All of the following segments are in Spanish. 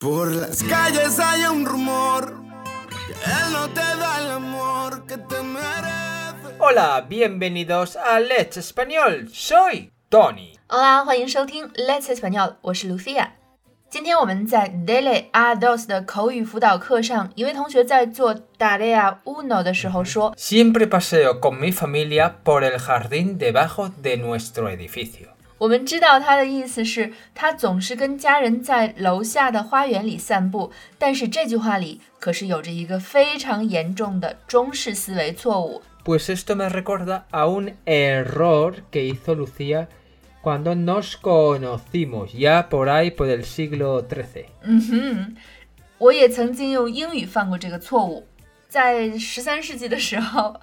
Por las calles hay un rumor que él no te da el amor que te merece. Hola, bienvenidos a Let's Español. Soy Tony. Hola，欢迎收听 Let's Español，我是 Lucia。今天我们在 Dele a dos 的口语辅导课上，一位同学在做 Tarea uno 的时候说 Siempre paseo con mi familia por el jardín debajo de nuestro edificio. ”我们知道他的意思是，他总是跟家人在楼下的花园里散步。但是这句话里可是有着一个非常严重的中式思维错误。Pues esto me recuerda a un error que hizo Lucía cuando nos conocimos, ya por ahí por el siglo XIII. 嗯哼，我也曾经用英语犯过这个错误，在十三世纪的时候，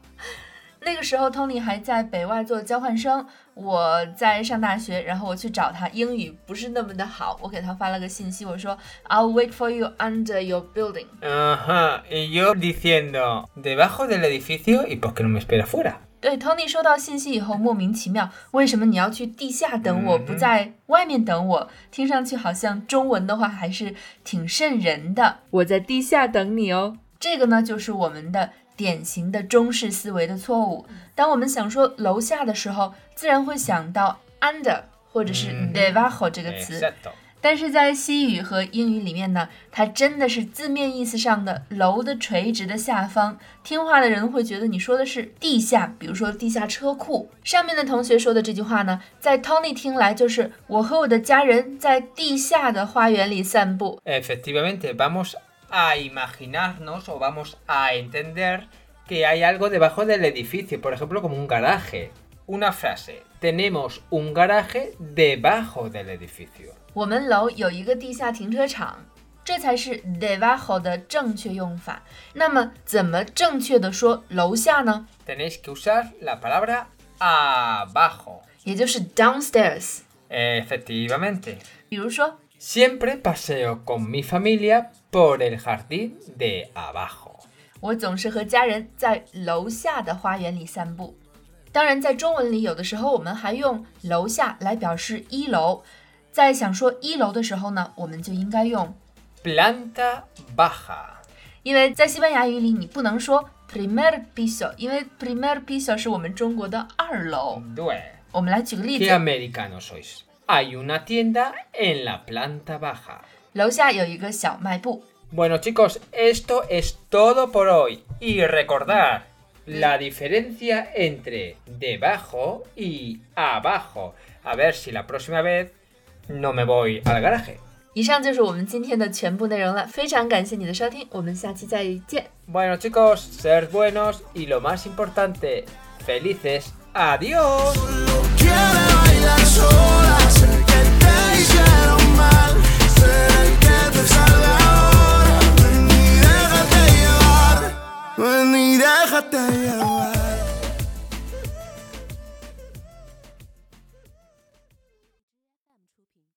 那个时候 Tony 还在北外做交换生，我在上大学，然后我去找他，英语不是那么的好，我给他发了个信息，我说 I'll wait for you under your building。Ajá, y yo diciendo, debajo del edificio, ¿y por qué no me espera fuera? 对，Tony 收到信息以后莫名其妙，为什么你要去地下等我，嗯不在外面等我？听上去好像中文的话还是挺瘆人的。我在地下等你哦。这个呢，就是我们的典型的中式思维的错误。当我们想说楼下的时候，自然会想到 under 或者是嗯 debajo 这个词。但是在西语和英语里面呢，它真的是字面意思上的楼的垂直的下方。听话的人会觉得你说的是地下，比如说地下车库。上面的同学说的这句话呢，在 Tony 听来就是我和我的家人在地下的花园里散步。Efectivamente, vamos a imaginarnos o vamos a entender que hay algo debajo del edificio, por ejemplo, como un garaje. Una frase, tenemos un garaje debajo del edificio. 我们楼有一个地下停车场，这才是 debajo 的正确用法。那么怎么正确的说楼下呢？ Tenéis que usar la palabra abajo. 也就是 downstairs。 Efectivamente. 比如说 Siempre paseo con mi familia por el jardín de abajo. 我总是和家人在楼下的花园里散步。当然，在中文里，有的时候我们还用“楼下”来表示一楼。在想说一楼的时候呢，我们就应该用， Planta baja. 因为在西班牙语里你不能说 primer piso，因为 primer piso 是我们中国的二楼。 Due. 我们来举个例 ¿Qué 子， americanos sois? Hay una tienda en la planta baja. 楼下有一个小卖部。 Bueno chicos, esto es todo por hoy. Y recordad la diferencia entre debajo y abajo. A ver si la próxima vez no me voy al garaje. 以上就是我们今天的全部内容了，非常感谢你的收听，我们下期再见。 Bueno chicos, ser buenos y lo más importante, felices. Adiós.